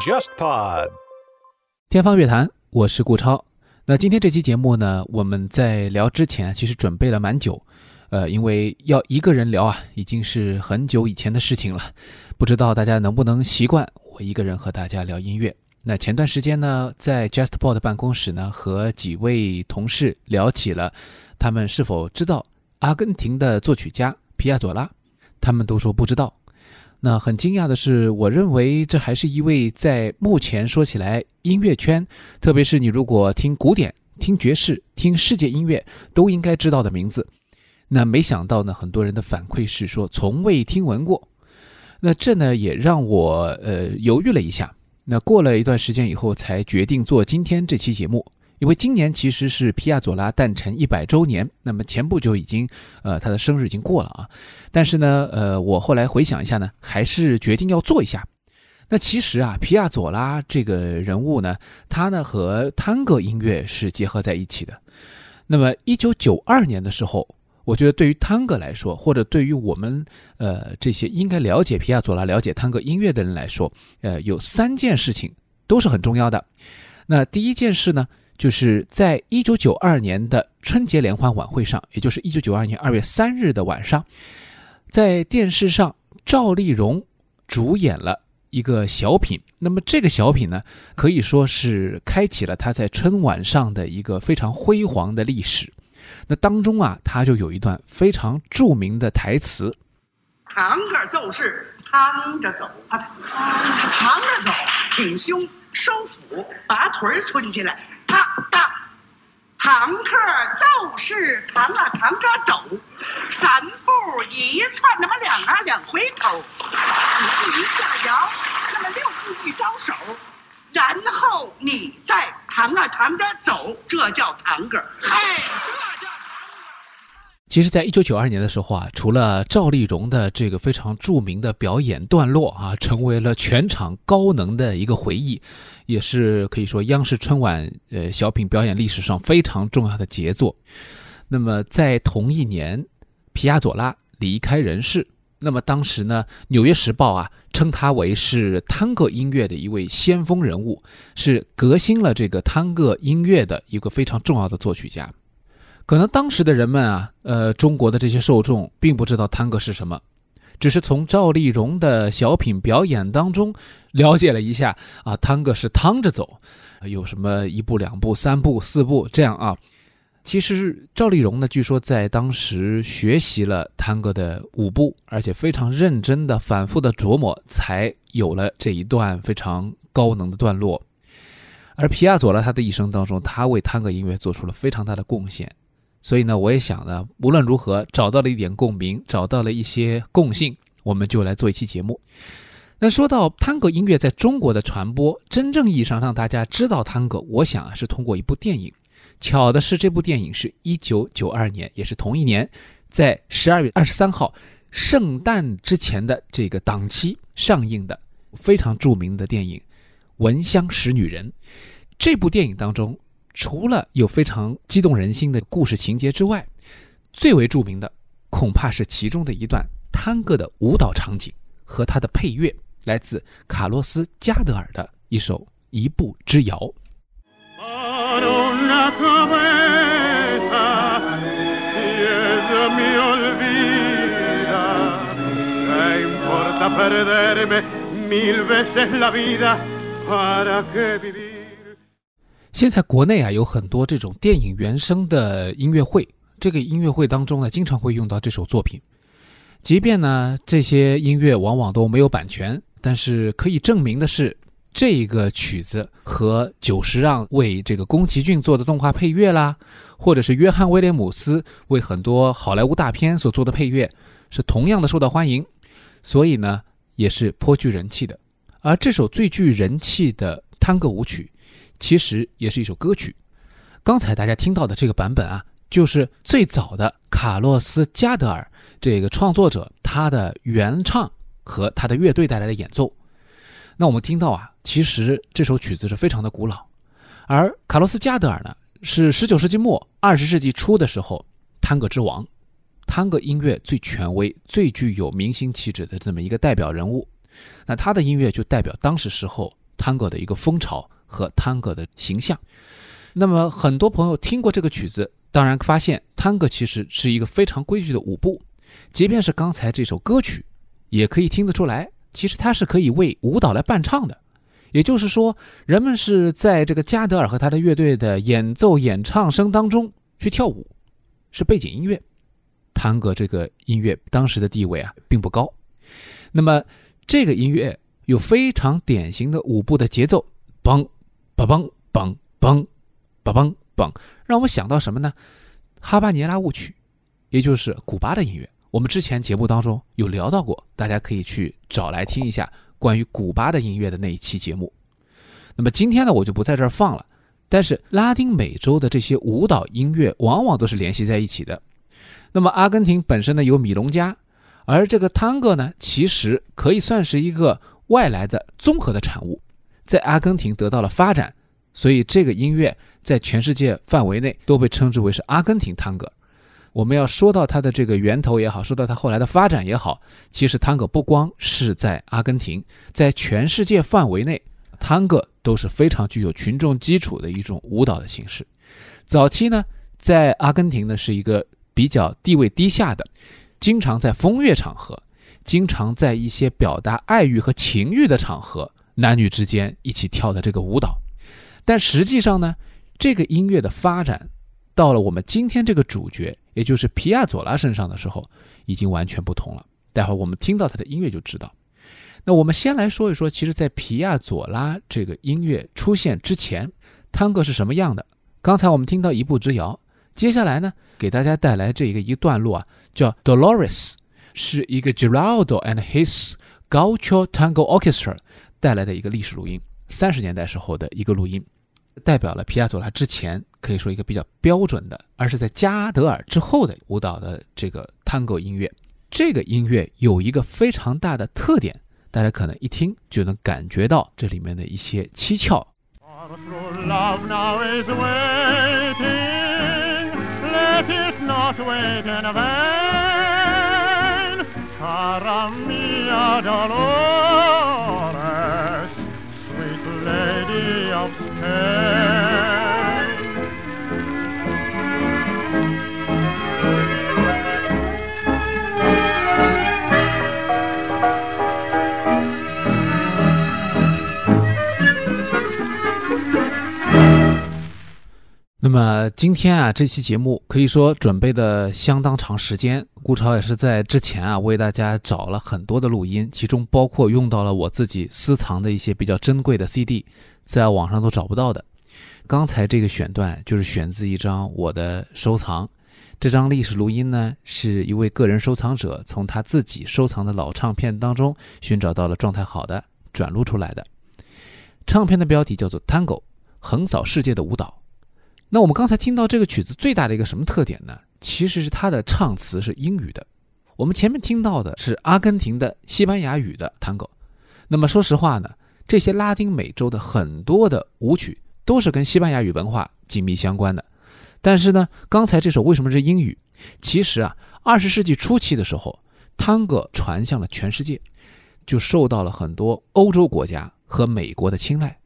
JustPod，天方乐坛，我是顾超。那今天这期节目呢，我们在聊之前其实准备了蛮久，呃，因为要一个人聊啊，已经是很久以前的事情了。不知道大家能不能习惯我一个人和大家聊音乐？那前段时间呢，在 JustPod 办公室呢，和几位同事聊起了他们是否知道阿根廷的作曲家皮亚佐拉，他们都说不知道。那很惊讶的是，我认为这还是一位在目前说起来音乐圈，特别是你如果听古典、听爵士、听世界音乐，都应该知道的名字。那没想到呢，很多人的反馈是说从未听闻过。那这呢也让我呃犹豫了一下。那过了一段时间以后，才决定做今天这期节目。因为今年其实是皮亚佐拉诞辰一百周年，那么前不久已经，呃，他的生日已经过了啊。但是呢，呃，我后来回想一下呢，还是决定要做一下。那其实啊，皮亚佐拉这个人物呢，他呢和探戈音乐是结合在一起的。那么一九九二年的时候，我觉得对于探戈来说，或者对于我们呃这些应该了解皮亚佐拉、了解探戈音乐的人来说，呃，有三件事情都是很重要的。那第一件事呢？就是在一九九二年的春节联欢晚会上，也就是一九九二年二月三日的晚上，在电视上，赵丽蓉主演了一个小品。那么这个小品呢，可以说是开启了她在春晚上的一个非常辉煌的历史。那当中啊，她就有一段非常著名的台词：“堂哥奏是，趟着走啊，他趟着走，挺胸收腹，把腿儿抻起来。”啪嗒，堂客就是，堂啊堂哥走，三步一窜，那么两啊两回头，五步一下摇，那么六步一招手，然后你再堂啊堂哥走，这叫堂哥。嘿，这叫。其实，在一九九二年的时候啊，除了赵丽蓉的这个非常著名的表演段落啊，成为了全场高能的一个回忆，也是可以说央视春晚呃小品表演历史上非常重要的杰作。那么，在同一年，皮亚佐拉离开人世。那么当时呢，《纽约时报》啊称他为是探戈音乐的一位先锋人物，是革新了这个探戈音乐的一个非常重要的作曲家。可能当时的人们啊，呃，中国的这些受众并不知道探戈是什么，只是从赵丽蓉的小品表演当中了解了一下啊，探戈是趟着走，有什么一步两步三步四步这样啊。其实赵丽蓉呢，据说在当时学习了探戈的舞步，而且非常认真的、反复的琢磨，才有了这一段非常高能的段落。而皮亚佐拉他的一生当中，他为探戈音乐做出了非常大的贡献。所以呢，我也想呢，无论如何找到了一点共鸣，找到了一些共性，我们就来做一期节目。那说到探戈音乐在中国的传播，真正意义上让大家知道探戈，我想啊是通过一部电影。巧的是，这部电影是一九九二年，也是同一年，在十二月二十三号圣诞之前的这个档期上映的非常著名的电影《闻香识女人》。这部电影当中。除了有非常激动人心的故事情节之外，最为著名的恐怕是其中的一段探戈的舞蹈场景和它的配乐，来自卡洛斯·加德尔的一首《一步之遥》。现在国内啊有很多这种电影原声的音乐会，这个音乐会当中呢，经常会用到这首作品。即便呢这些音乐往往都没有版权，但是可以证明的是，这个曲子和久石让为这个宫崎骏做的动画配乐啦，或者是约翰威廉姆斯为很多好莱坞大片所做的配乐，是同样的受到欢迎，所以呢也是颇具人气的。而这首最具人气的探戈舞曲。其实也是一首歌曲，刚才大家听到的这个版本啊，就是最早的卡洛斯·加德尔这个创作者他的原唱和他的乐队带来的演奏。那我们听到啊，其实这首曲子是非常的古老，而卡洛斯·加德尔呢，是19世纪末20世纪初的时候探戈之王，探戈音乐最权威、最具有明星气质的这么一个代表人物。那他的音乐就代表当时时候探戈的一个风潮和探戈的形象。那么很多朋友听过这个曲子，当然发现探戈其实是一个非常规矩的舞步，即便是刚才这首歌曲，也可以听得出来，其实它是可以为舞蹈来伴唱的。也就是说，人们是在这个加德尔和他的乐队的演奏、演唱声当中去跳舞，是背景音乐。探戈这个音乐当时的地位啊并不高，那么这个音乐有非常典型的舞步的节奏，嘣，嘣嘣嘣嘣嘣嘣，让我想到什么呢？哈巴尼拉舞曲，也就是古巴的音乐。我们之前节目当中有聊到过，大家可以去找来听一下。关于古巴的音乐的那一期节目，那么今天呢，我就不在这儿放了。但是拉丁美洲的这些舞蹈音乐往往都是联系在一起的。那么阿根廷本身呢有米隆加，而这个探戈呢，其实可以算是一个外来的综合的产物，在阿根廷得到了发展，所以这个音乐在全世界范围内都被称之为是阿根廷探戈。我们要说到它的这个源头也好，说到它后来的发展也好，其实探戈不光是在阿根廷，在全世界范围内，探戈都是非常具有群众基础的一种舞蹈的形式。早期呢，在阿根廷呢是一个比较地位低下的，经常在风月场合，经常在一些表达爱欲和情欲的场合，男女之间一起跳的这个舞蹈。但实际上呢，这个音乐的发展到了我们今天这个主角。也就是皮亚佐拉身上的时候，已经完全不同了。待会儿我们听到他的音乐就知道。那我们先来说一说，其实，在皮亚佐拉这个音乐出现之前，探戈是什么样的？刚才我们听到一步之遥，接下来呢，给大家带来这个一段落啊，叫 Dolores，是一个 Geraldo and his Gaucho Tango Orchestra 带来的一个历史录音，三十年代时候的一个录音。代表了皮亚佐拉之前可以说一个比较标准的，而是在加德尔之后的舞蹈的这个探戈音乐。这个音乐有一个非常大的特点，大家可能一听就能感觉到这里面的一些蹊跷。那么今天啊，这期节目可以说准备的相当长时间。顾超也是在之前啊，为大家找了很多的录音，其中包括用到了我自己私藏的一些比较珍贵的 CD，在网上都找不到的。刚才这个选段就是选自一张我的收藏，这张历史录音呢，是一位个人收藏者从他自己收藏的老唱片当中寻找到了状态好的，转录出来的。唱片的标题叫做《Tango》，横扫世界的舞蹈。那我们刚才听到这个曲子最大的一个什么特点呢？其实是它的唱词是英语的。我们前面听到的是阿根廷的西班牙语的 Tango。那么说实话呢，这些拉丁美洲的很多的舞曲都是跟西班牙语文化紧密相关的。但是呢，刚才这首为什么是英语？其实啊，二十世纪初期的时候探戈传向了全世界，就受到了很多欧洲国家和美国的青睐。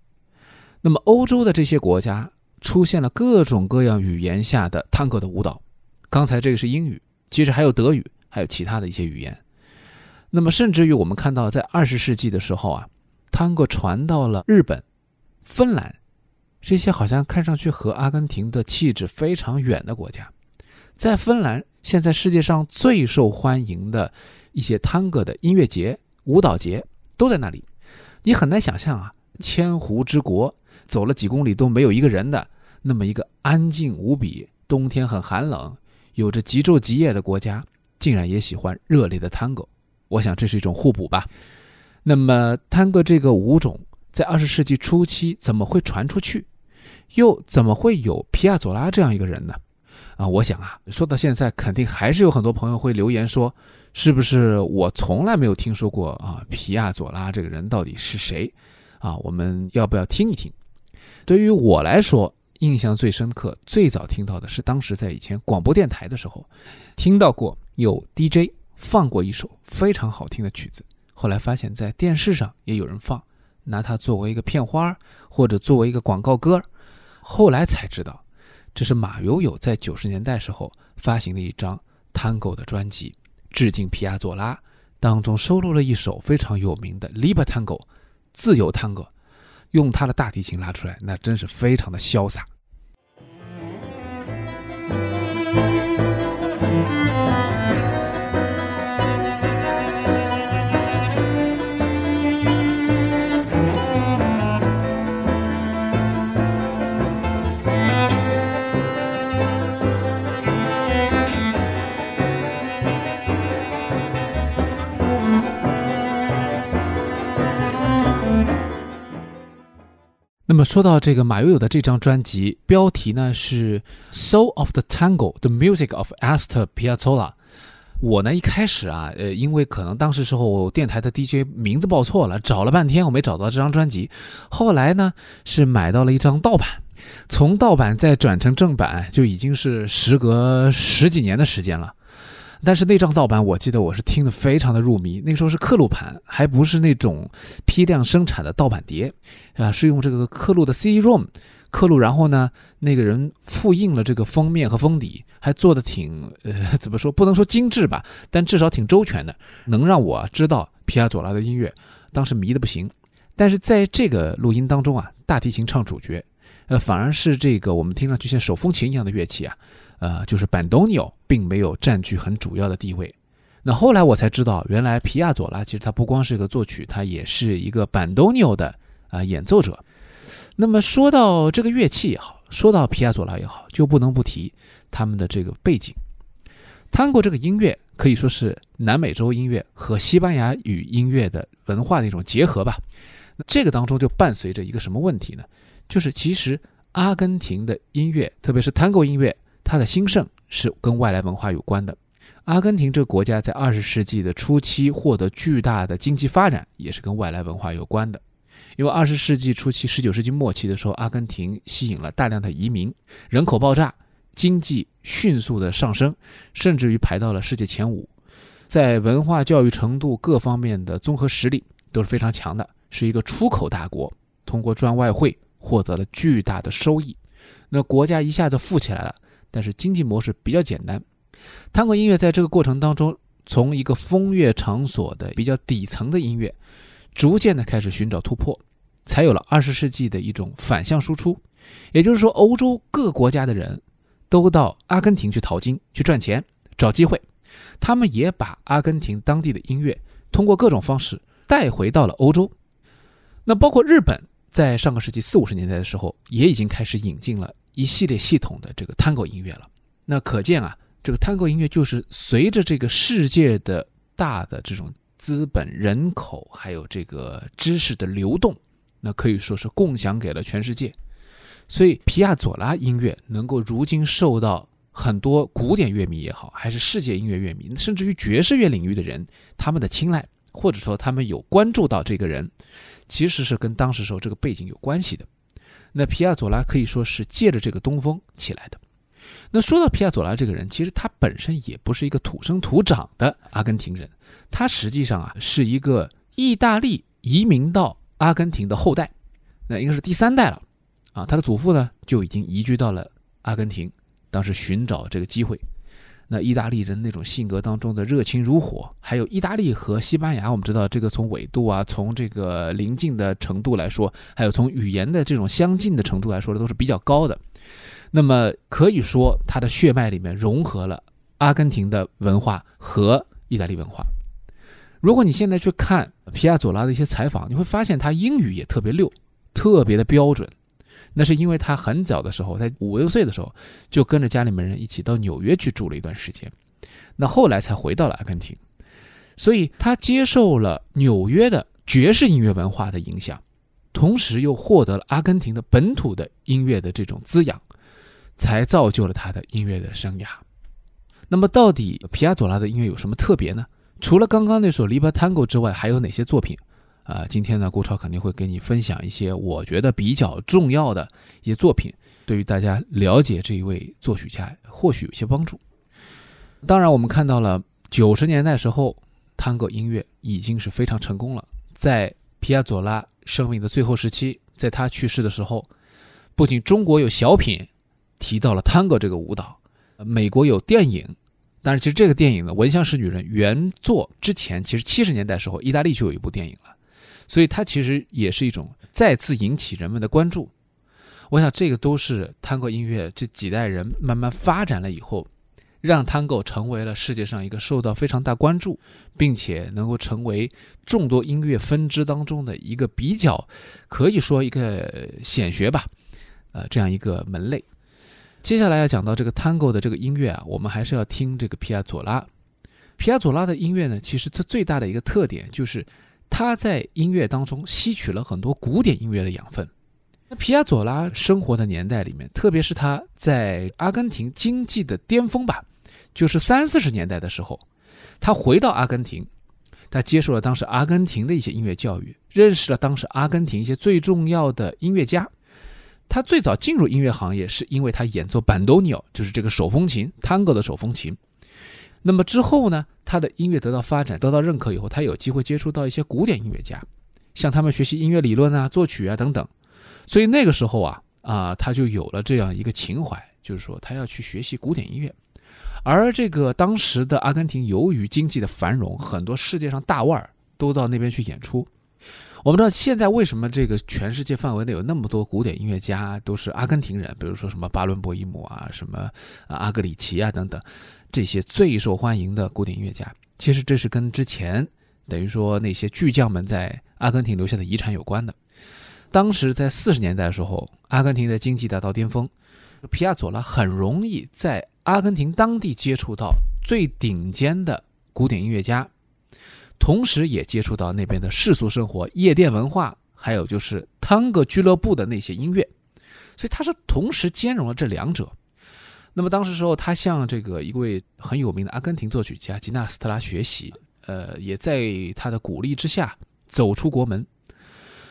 那么欧洲的这些国家。出现了各种各样语言下的探戈的舞蹈，刚才这个是英语，其实还有德语，还有其他的一些语言。那么，甚至于我们看到，在二十世纪的时候啊，探戈传到了日本、芬兰这些好像看上去和阿根廷的气质非常远的国家。在芬兰，现在世界上最受欢迎的一些探戈的音乐节、舞蹈节都在那里。你很难想象啊，千湖之国。走了几公里都没有一个人的那么一个安静无比、冬天很寒冷、有着极昼极夜的国家，竟然也喜欢热烈的探戈。我想这是一种互补吧。那么探戈这个舞种在二十世纪初期怎么会传出去？又怎么会有皮亚佐拉这样一个人呢？啊，我想啊，说到现在，肯定还是有很多朋友会留言说，是不是我从来没有听说过啊？皮亚佐拉这个人到底是谁？啊，我们要不要听一听？对于我来说，印象最深刻、最早听到的是当时在以前广播电台的时候，听到过有 DJ 放过一首非常好听的曲子，后来发现，在电视上也有人放，拿它作为一个片花或者作为一个广告歌。后来才知道，这是马友友在九十年代时候发行的一张 Tango 的专辑，致敬皮亚佐拉，当中收录了一首非常有名的《Liber Tango》，自由探戈，用他的大提琴拉出来，那真是非常的潇洒。那么说到这个马友友的这张专辑，标题呢是《Soul of the Tango: The Music of Astor Piazzolla》。我呢一开始啊，呃，因为可能当时时候电台的 DJ 名字报错了，找了半天我没找到这张专辑。后来呢是买到了一张盗版，从盗版再转成正版，就已经是时隔十几年的时间了。但是那张盗版，我记得我是听得非常的入迷。那时候是刻录盘，还不是那种批量生产的盗版碟，啊，是用这个刻录的 CD-ROM 刻录，然后呢，那个人复印了这个封面和封底，还做的挺呃，怎么说？不能说精致吧，但至少挺周全的，能让我知道皮亚佐拉的音乐。当时迷的不行。但是在这个录音当中啊，大提琴唱主角，呃，反而是这个我们听上去像手风琴一样的乐器啊。呃，就是板东尼奥并没有占据很主要的地位。那后来我才知道，原来皮亚佐拉其实他不光是一个作曲，他也是一个板东尼的啊演奏者。那么说到这个乐器也好，说到皮亚佐拉也好，就不能不提他们的这个背景。探戈这个音乐可以说是南美洲音乐和西班牙语音乐的文化的一种结合吧。这个当中就伴随着一个什么问题呢？就是其实阿根廷的音乐，特别是探戈音乐。它的兴盛是跟外来文化有关的。阿根廷这个国家在二十世纪的初期获得巨大的经济发展，也是跟外来文化有关的。因为二十世纪初期、十九世纪末期的时候，阿根廷吸引了大量的移民，人口爆炸，经济迅速的上升，甚至于排到了世界前五，在文化教育程度各方面的综合实力都是非常强的，是一个出口大国。通过赚外汇获得了巨大的收益，那国家一下子富起来了。但是经济模式比较简单，探戈音乐在这个过程当中，从一个风月场所的比较底层的音乐，逐渐的开始寻找突破，才有了二十世纪的一种反向输出。也就是说，欧洲各国家的人都到阿根廷去淘金、去赚钱、找机会，他们也把阿根廷当地的音乐通过各种方式带回到了欧洲。那包括日本，在上个世纪四五十年代的时候，也已经开始引进了。一系列系统的这个 Tango 音乐了，那可见啊，这个 Tango 音乐就是随着这个世界的大的这种资本、人口还有这个知识的流动，那可以说是共享给了全世界。所以皮亚佐拉音乐能够如今受到很多古典乐迷也好，还是世界音乐乐迷，甚至于爵士乐领域的人他们的青睐，或者说他们有关注到这个人，其实是跟当时时候这个背景有关系的。那皮亚佐拉可以说是借着这个东风起来的。那说到皮亚佐拉这个人，其实他本身也不是一个土生土长的阿根廷人，他实际上啊是一个意大利移民到阿根廷的后代，那应该是第三代了。啊，他的祖父呢就已经移居到了阿根廷，当时寻找这个机会。那意大利人那种性格当中的热情如火，还有意大利和西班牙，我们知道这个从纬度啊，从这个邻近的程度来说，还有从语言的这种相近的程度来说的，都是比较高的。那么可以说，他的血脉里面融合了阿根廷的文化和意大利文化。如果你现在去看皮亚佐拉的一些采访，你会发现他英语也特别溜，特别的标准。那是因为他很早的时候，在五六岁的时候，就跟着家里面人一起到纽约去住了一段时间，那后来才回到了阿根廷，所以他接受了纽约的爵士音乐文化的影响，同时又获得了阿根廷的本土的音乐的这种滋养，才造就了他的音乐的生涯。那么，到底皮亚佐拉的音乐有什么特别呢？除了刚刚那首《Liber Tango》之外，还有哪些作品？啊，今天呢，郭超肯定会给你分享一些我觉得比较重要的一些作品，对于大家了解这一位作曲家或许有些帮助。当然，我们看到了九十年代时候，探戈音乐已经是非常成功了。在皮亚佐拉生命的最后时期，在他去世的时候，不仅中国有小品提到了探戈这个舞蹈，美国有电影。但是其实这个电影呢，《闻香识女人》原作之前，其实七十年代时候，意大利就有一部电影了，所以它其实也是一种再次引起人们的关注。我想这个都是探戈音乐这几代人慢慢发展了以后，让探戈成为了世界上一个受到非常大关注，并且能够成为众多音乐分支当中的一个比较可以说一个显学吧，呃，这样一个门类。接下来要讲到这个 Tango 的这个音乐啊，我们还是要听这个皮亚佐拉。皮亚佐拉的音乐呢，其实它最大的一个特点就是他在音乐当中吸取了很多古典音乐的养分。那皮亚佐拉生活的年代里面，特别是他在阿根廷经济的巅峰吧，就是三四十年代的时候，他回到阿根廷，他接受了当时阿根廷的一些音乐教育，认识了当时阿根廷一些最重要的音乐家。他最早进入音乐行业，是因为他演奏板多尼奥，就是这个手风琴，Tango 的手风琴。那么之后呢，他的音乐得到发展，得到认可以后，他有机会接触到一些古典音乐家，向他们学习音乐理论啊、作曲啊等等。所以那个时候啊，啊，他就有了这样一个情怀，就是说他要去学习古典音乐。而这个当时的阿根廷，由于经济的繁荣，很多世界上大腕儿都到那边去演出。我们知道现在为什么这个全世界范围内有那么多古典音乐家都是阿根廷人，比如说什么巴伦博伊姆啊，什么啊阿格里奇啊等等，这些最受欢迎的古典音乐家，其实这是跟之前等于说那些巨匠们在阿根廷留下的遗产有关的。当时在四十年代的时候，阿根廷的经济达到巅峰，皮亚佐拉很容易在阿根廷当地接触到最顶尖的古典音乐家。同时也接触到那边的世俗生活、夜店文化，还有就是汤戈俱乐部的那些音乐，所以他是同时兼容了这两者。那么当时时候，他向这个一位很有名的阿根廷作曲家吉纳斯特拉学习，呃，也在他的鼓励之下走出国门。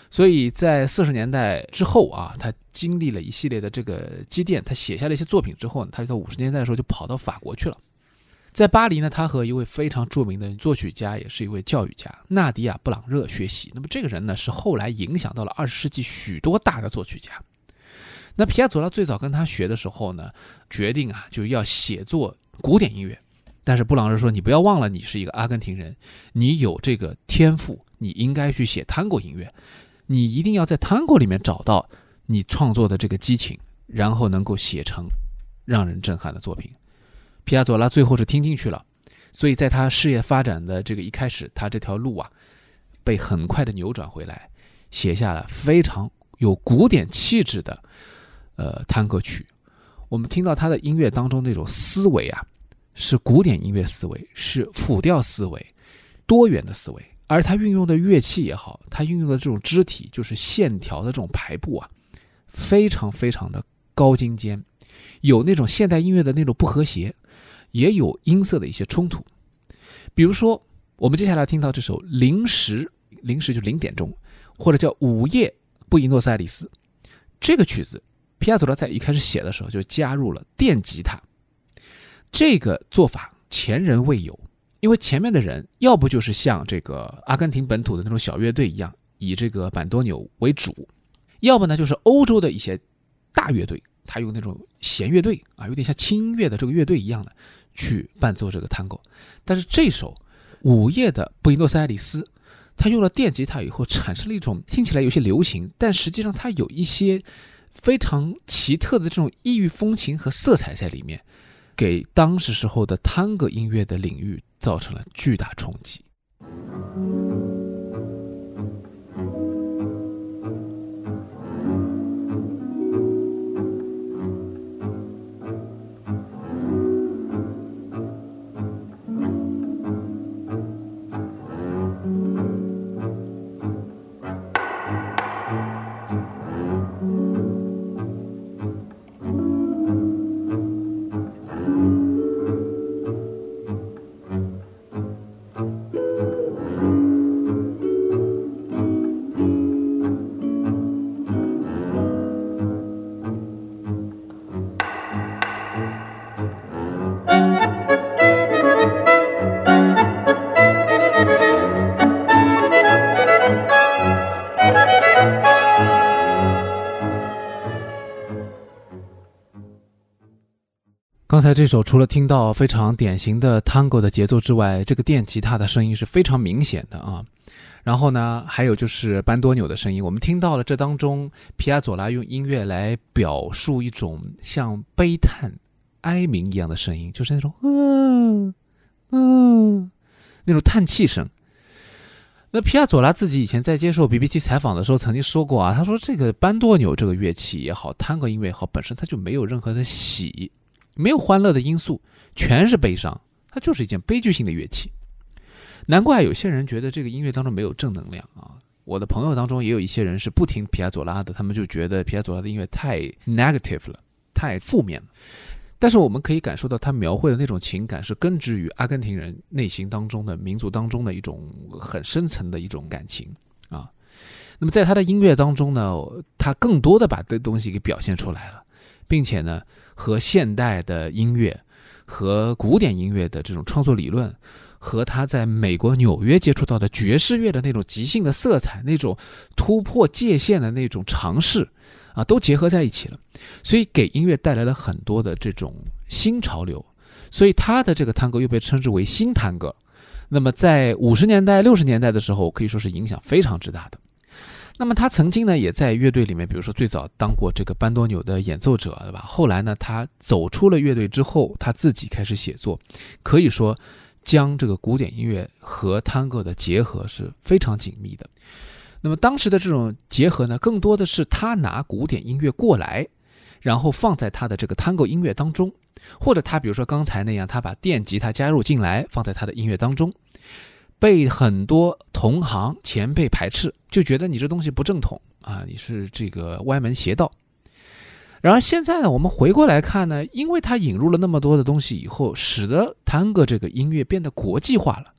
所以在四十年代之后啊，他经历了一系列的这个积淀，他写下了一些作品之后呢，他就在五十年代的时候就跑到法国去了。在巴黎呢，他和一位非常著名的作曲家，也是一位教育家纳迪亚·布朗热学习。那么这个人呢，是后来影响到了二十世纪许多大的作曲家。那皮亚佐拉最早跟他学的时候呢，决定啊，就是要写作古典音乐。但是布朗热说：“你不要忘了，你是一个阿根廷人，你有这个天赋，你应该去写探戈音乐。你一定要在探戈里面找到你创作的这个激情，然后能够写成让人震撼的作品。”皮亚佐拉最后是听进去了，所以在他事业发展的这个一开始，他这条路啊，被很快的扭转回来，写下了非常有古典气质的，呃，探戈曲。我们听到他的音乐当中那种思维啊，是古典音乐思维，是复调思维，多元的思维。而他运用的乐器也好，他运用的这种肢体，就是线条的这种排布啊，非常非常的高精尖，有那种现代音乐的那种不和谐。也有音色的一些冲突，比如说，我们接下来听到这首零时，零时就零点钟，或者叫午夜布宜诺斯艾利斯，这个曲子，皮亚佐拉在一开始写的时候就加入了电吉他，这个做法前人未有，因为前面的人要不就是像这个阿根廷本土的那种小乐队一样，以这个板多纽为主，要不呢就是欧洲的一些大乐队。他用那种弦乐队啊，有点像轻音乐的这个乐队一样的去伴奏这个探戈，但是这首午夜的布宜诺斯艾利斯，他用了电吉他以后，产生了一种听起来有些流行，但实际上它有一些非常奇特的这种异域风情和色彩在里面，给当时时候的探戈音乐的领域造成了巨大冲击。才这首除了听到非常典型的 Tango 的节奏之外，这个电吉他的声音是非常明显的啊。然后呢，还有就是班多纽的声音，我们听到了这当中皮亚佐拉用音乐来表述一种像悲叹、哀鸣一样的声音，就是那种嗯嗯那种叹气声。那皮亚佐拉自己以前在接受 BBC 采访的时候曾经说过啊，他说这个班多纽这个乐器也好，Tango 音乐也好，本身它就没有任何的喜。没有欢乐的因素，全是悲伤，它就是一件悲剧性的乐器。难怪有些人觉得这个音乐当中没有正能量啊！我的朋友当中也有一些人是不听皮亚佐拉的，他们就觉得皮亚佐拉的音乐太 negative 了，太负面了。但是我们可以感受到他描绘的那种情感是根植于阿根廷人内心当中的民族当中的一种很深层的一种感情啊。那么在他的音乐当中呢，他更多的把这东西给表现出来了。并且呢，和现代的音乐、和古典音乐的这种创作理论，和他在美国纽约接触到的爵士乐的那种即兴的色彩、那种突破界限的那种尝试，啊，都结合在一起了，所以给音乐带来了很多的这种新潮流。所以他的这个探戈又被称之为新探戈。那么在五十年代、六十年代的时候，可以说是影响非常之大的。那么他曾经呢，也在乐队里面，比如说最早当过这个班多纽的演奏者，对吧？后来呢，他走出了乐队之后，他自己开始写作，可以说将这个古典音乐和探戈的结合是非常紧密的。那么当时的这种结合呢，更多的是他拿古典音乐过来，然后放在他的这个探戈音乐当中，或者他比如说刚才那样，他把电吉他加入进来，放在他的音乐当中。被很多同行前辈排斥，就觉得你这东西不正统啊，你是这个歪门邪道。然而现在呢，我们回过来看呢，因为他引入了那么多的东西以后，使得探戈这个音乐变得国际化了，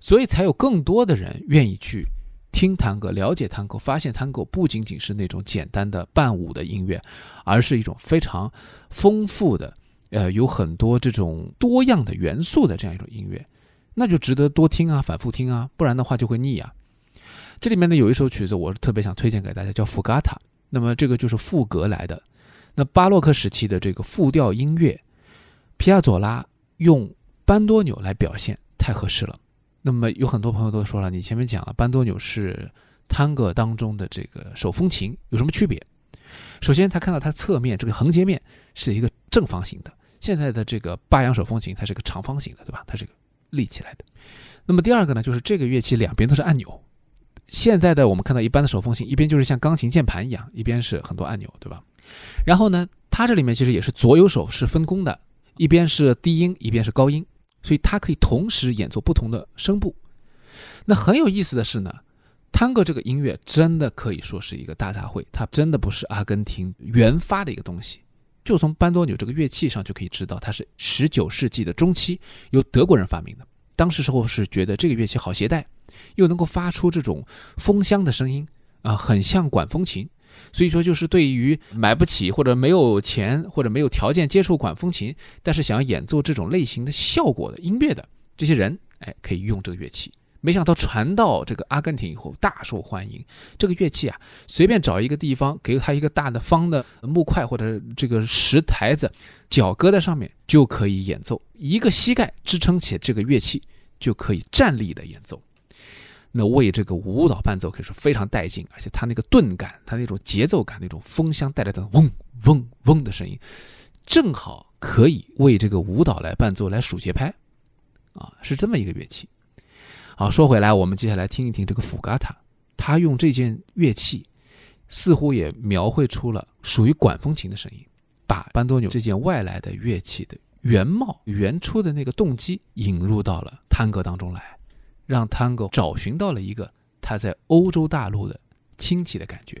所以才有更多的人愿意去听探戈，了解探戈，发现探戈不仅仅是那种简单的伴舞的音乐，而是一种非常丰富的，呃，有很多这种多样的元素的这样一种音乐。那就值得多听啊，反复听啊，不然的话就会腻啊。这里面呢有一首曲子，我特别想推荐给大家，叫《福嘎塔》。那么这个就是赋格来的。那巴洛克时期的这个复调音乐，皮亚佐拉用班多纽来表现，太合适了。那么有很多朋友都说了，你前面讲了班多纽是探戈当中的这个手风琴，有什么区别？首先，他看到它侧面这个横截面是一个正方形的，现在的这个巴扬手风琴它是个长方形的，对吧？它是个。立起来的，那么第二个呢，就是这个乐器两边都是按钮。现在的我们看到一般的手风琴，一边就是像钢琴键盘一样，一边是很多按钮，对吧？然后呢，它这里面其实也是左右手是分工的，一边是低音，一边是高音，所以它可以同时演奏不同的声部。那很有意思的是呢，探戈这个音乐真的可以说是一个大杂烩，它真的不是阿根廷原发的一个东西。就从班多纽这个乐器上就可以知道，它是十九世纪的中期由德国人发明的。当时时候是觉得这个乐器好携带，又能够发出这种风箱的声音啊，很像管风琴。所以说，就是对于买不起或者没有钱或者没有条件接触管风琴，但是想要演奏这种类型的效果的音乐的这些人，哎，可以用这个乐器。没想到传到这个阿根廷以后大受欢迎。这个乐器啊，随便找一个地方，给它一个大的方的木块或者这个石台子，脚搁在上面就可以演奏。一个膝盖支撑起这个乐器，就可以站立的演奏。那为这个舞蹈伴奏可以说非常带劲，而且它那个顿感，它那种节奏感，那种风箱带来的嗡嗡嗡的声音，正好可以为这个舞蹈来伴奏来数节拍，啊，是这么一个乐器。好，说回来，我们接下来听一听这个福嘎塔，他用这件乐器，似乎也描绘出了属于管风琴的声音，把班多纽这件外来的乐器的原貌、原初的那个动机引入到了探戈当中来，让探戈找寻到了一个他在欧洲大陆的亲戚的感觉。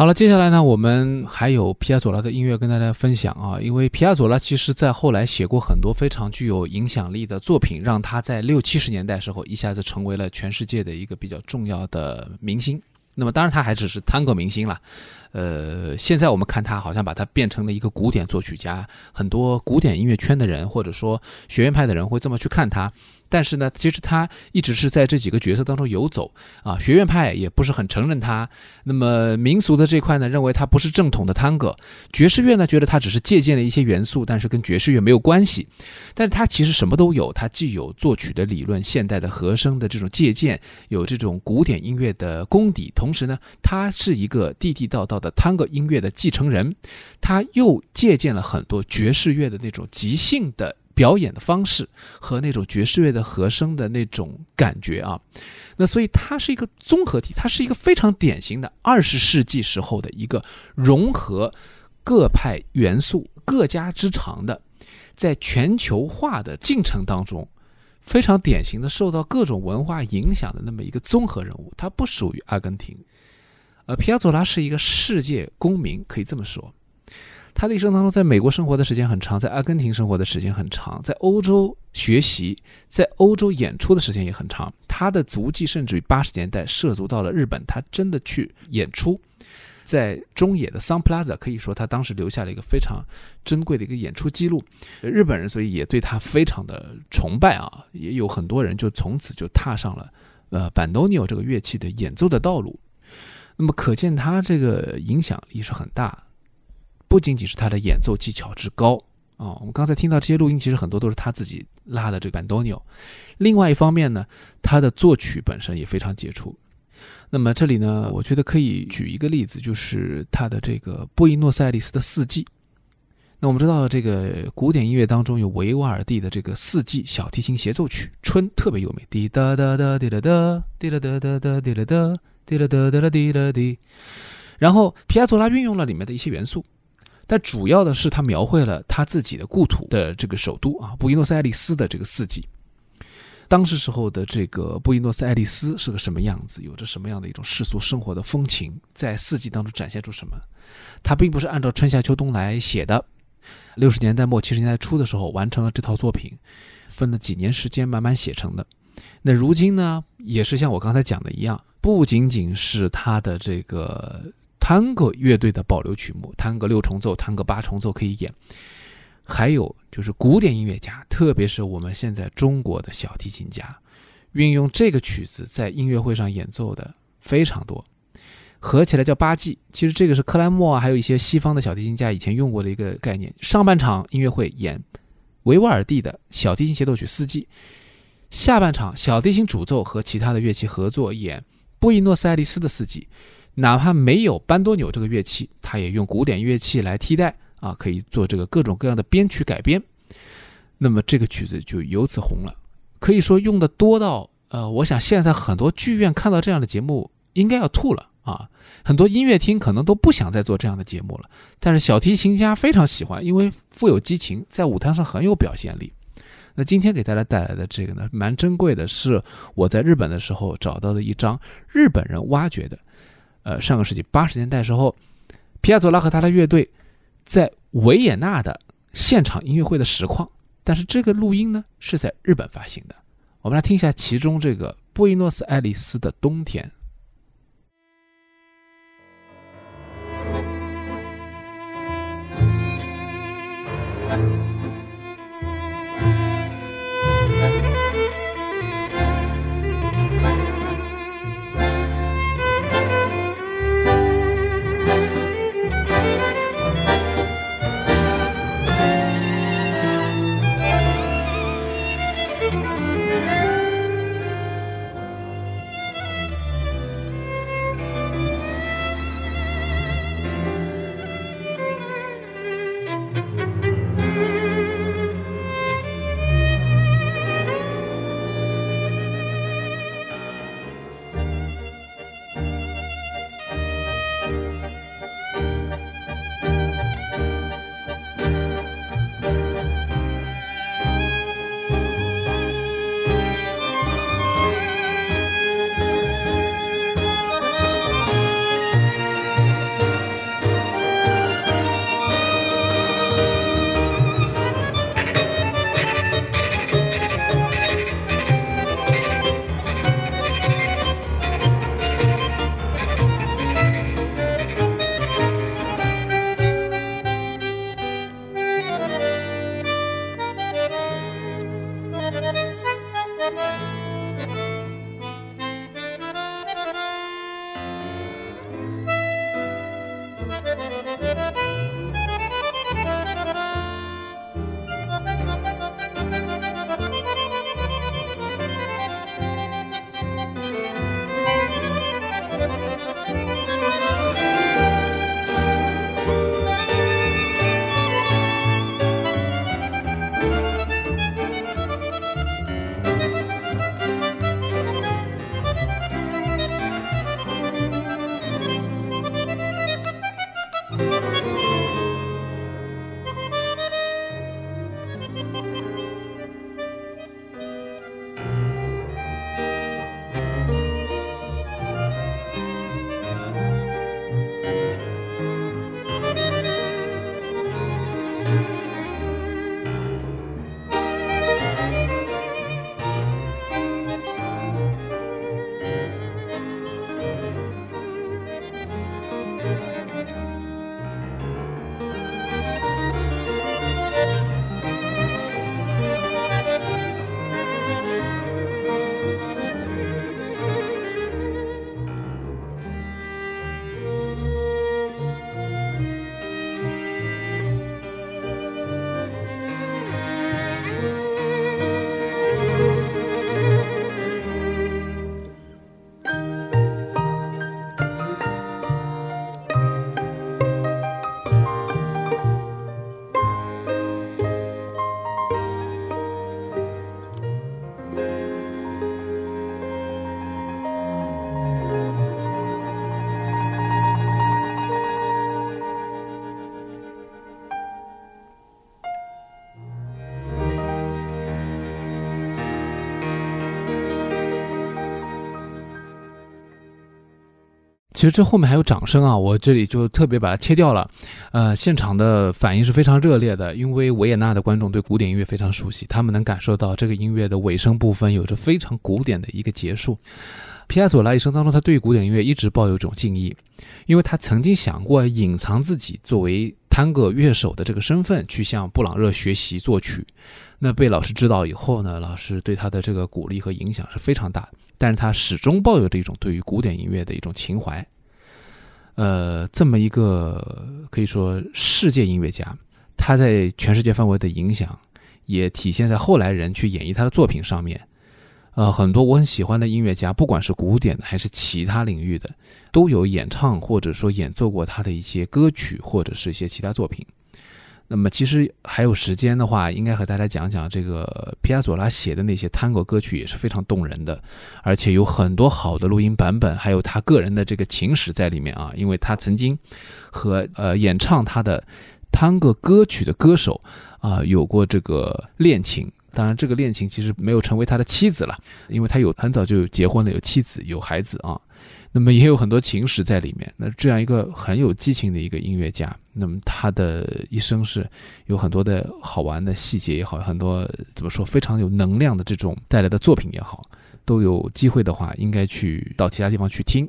好了，接下来呢，我们还有皮亚佐拉的音乐跟大家分享啊。因为皮亚佐拉其实在后来写过很多非常具有影响力的作品，让他在六七十年代时候一下子成为了全世界的一个比较重要的明星。那么当然他还只是探戈明星了，呃，现在我们看他好像把他变成了一个古典作曲家，很多古典音乐圈的人或者说学院派的人会这么去看他。但是呢，其实他一直是在这几个角色当中游走啊。学院派也不是很承认他，那么民俗的这块呢，认为他不是正统的探戈。爵士乐呢，觉得他只是借鉴了一些元素，但是跟爵士乐没有关系。但是他其实什么都有，他既有作曲的理论、现代的和声的这种借鉴，有这种古典音乐的功底，同时呢，他是一个地地道道的探戈音乐的继承人，他又借鉴了很多爵士乐的那种即兴的。表演的方式和那种爵士乐的和声的那种感觉啊，那所以它是一个综合体，它是一个非常典型的二十世纪时候的一个融合各派元素、各家之长的，在全球化的进程当中，非常典型的受到各种文化影响的那么一个综合人物。他不属于阿根廷，呃，皮亚佐拉是一个世界公民，可以这么说。他的一生当中，在美国生活的时间很长，在阿根廷生活的时间很长，在欧洲学习，在欧洲演出的时间也很长。他的足迹甚至于八十年代涉足到了日本，他真的去演出，在中野的 Sun Plaza，可以说他当时留下了一个非常珍贵的一个演出记录。日本人所以也对他非常的崇拜啊，也有很多人就从此就踏上了呃板多尼奥这个乐器的演奏的道路。那么可见他这个影响力是很大。不仅仅是他的演奏技巧之高啊，我们刚才听到这些录音，其实很多都是他自己拉的这个班多尼奥。另外一方面呢，他的作曲本身也非常杰出。那么这里呢，我觉得可以举一个例子，就是他的这个布宜诺斯艾利斯的四季。那我们知道，这个古典音乐当中有维瓦尔第的这个四季小提琴协奏曲，春特别优美，滴答答答滴答答，滴答答答答滴答答，滴答答答滴答滴。然后皮亚佐拉运用了里面的一些元素。但主要的是，他描绘了他自己的故土的这个首都啊，布宜诺斯艾利斯的这个四季。当时时候的这个布宜诺斯艾利斯是个什么样子？有着什么样的一种世俗生活的风情？在四季当中展现出什么？他并不是按照春夏秋冬来写的。六十年代末七十年代初的时候完成了这套作品，分了几年时间慢慢写成的。那如今呢，也是像我刚才讲的一样，不仅仅是他的这个。探戈乐队的保留曲目，探戈六重奏、探戈八重奏可以演，还有就是古典音乐家，特别是我们现在中国的小提琴家，运用这个曲子在音乐会上演奏的非常多，合起来叫八季。其实这个是克莱默啊，还有一些西方的小提琴家以前用过的一个概念。上半场音乐会演维瓦尔第的小提琴协奏曲四季，下半场小提琴主奏和其他的乐器合作演布宜诺斯艾利斯的四季。哪怕没有班多纽这个乐器，他也用古典乐器来替代啊，可以做这个各种各样的编曲改编。那么这个曲子就由此红了，可以说用的多到呃，我想现在很多剧院看到这样的节目应该要吐了啊！很多音乐厅可能都不想再做这样的节目了，但是小提琴家非常喜欢，因为富有激情，在舞台上很有表现力。那今天给大家带来的这个呢，蛮珍贵的，是我在日本的时候找到的一张日本人挖掘的，呃，上个世纪八十年代时候，皮亚佐拉和他的乐队在维也纳的现场音乐会的实况。但是这个录音呢，是在日本发行的。我们来听一下其中这个布宜诺斯艾利斯的冬天。其实这后面还有掌声啊，我这里就特别把它切掉了。呃，现场的反应是非常热烈的，因为维也纳的观众对古典音乐非常熟悉，他们能感受到这个音乐的尾声部分有着非常古典的一个结束。皮亚佐拉一生当中，他对古典音乐一直抱有一种敬意，因为他曾经想过隐藏自己作为探戈乐手的这个身份，去向布朗热学习作曲。那被老师知道以后呢，老师对他的这个鼓励和影响是非常大。但是他始终抱有着一种对于古典音乐的一种情怀，呃，这么一个可以说世界音乐家，他在全世界范围的影响也体现在后来人去演绎他的作品上面。呃，很多我很喜欢的音乐家，不管是古典的还是其他领域的，都有演唱或者说演奏过他的一些歌曲或者是一些其他作品。那么其实还有时间的话，应该和大家讲讲这个皮亚佐拉写的那些探戈歌曲也是非常动人的，而且有很多好的录音版本，还有他个人的这个情史在里面啊。因为他曾经和呃演唱他的探戈歌曲的歌手啊有过这个恋情，当然这个恋情其实没有成为他的妻子了，因为他有很早就结婚了，有妻子有孩子啊。那么也有很多情史在里面。那这样一个很有激情的一个音乐家，那么他的一生是有很多的好玩的细节也好，很多怎么说非常有能量的这种带来的作品也好，都有机会的话，应该去到其他地方去听。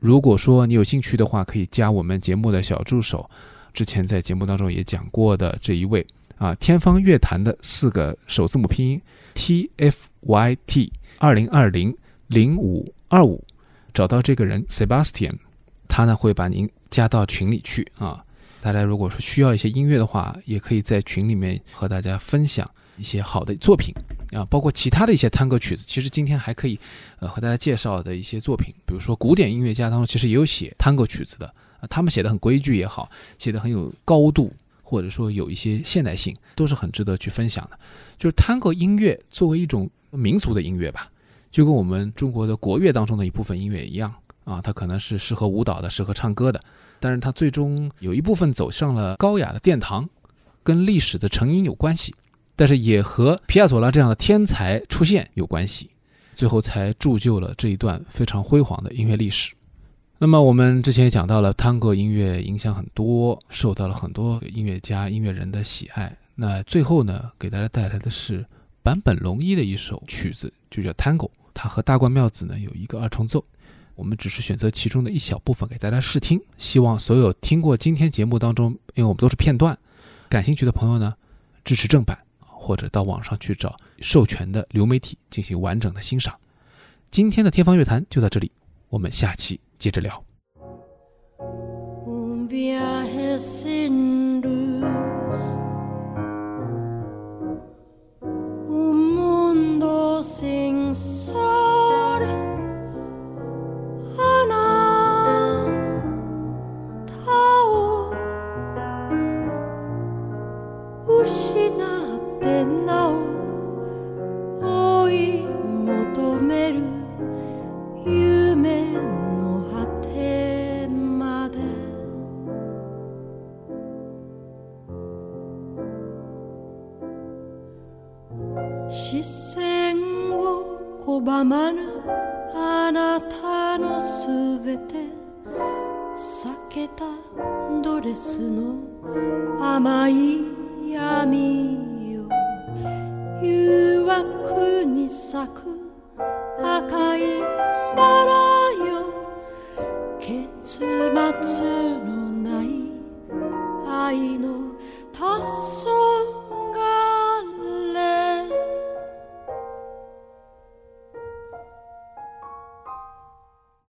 如果说你有兴趣的话，可以加我们节目的小助手，之前在节目当中也讲过的这一位啊，天方乐坛的四个首字母拼音 T F Y T 二零二零零五二五。找到这个人 Sebastian，他呢会把您加到群里去啊。大家如果说需要一些音乐的话，也可以在群里面和大家分享一些好的作品啊，包括其他的一些探戈曲子。其实今天还可以呃和大家介绍的一些作品，比如说古典音乐家当中其实也有写探戈曲子的啊，他们写的很规矩也好，写的很有高度，或者说有一些现代性，都是很值得去分享的。就是探戈音乐作为一种民族的音乐吧。就跟我们中国的国乐当中的一部分音乐一样啊，它可能是适合舞蹈的，适合唱歌的，但是它最终有一部分走上了高雅的殿堂，跟历史的成因有关系，但是也和皮亚佐拉这样的天才出现有关系，最后才铸就了这一段非常辉煌的音乐历史。那么我们之前也讲到了，探戈音乐影响很多，受到了很多音乐家、音乐人的喜爱。那最后呢，给大家带来的是坂本龙一的一首曲子，就叫 Tango。它和大冠妙子呢有一个二重奏，我们只是选择其中的一小部分给大家试听。希望所有听过今天节目当中，因为我们都是片段，感兴趣的朋友呢，支持正版，或者到网上去找授权的流媒体进行完整的欣赏。今天的天方乐坛就到这里，我们下期接着聊。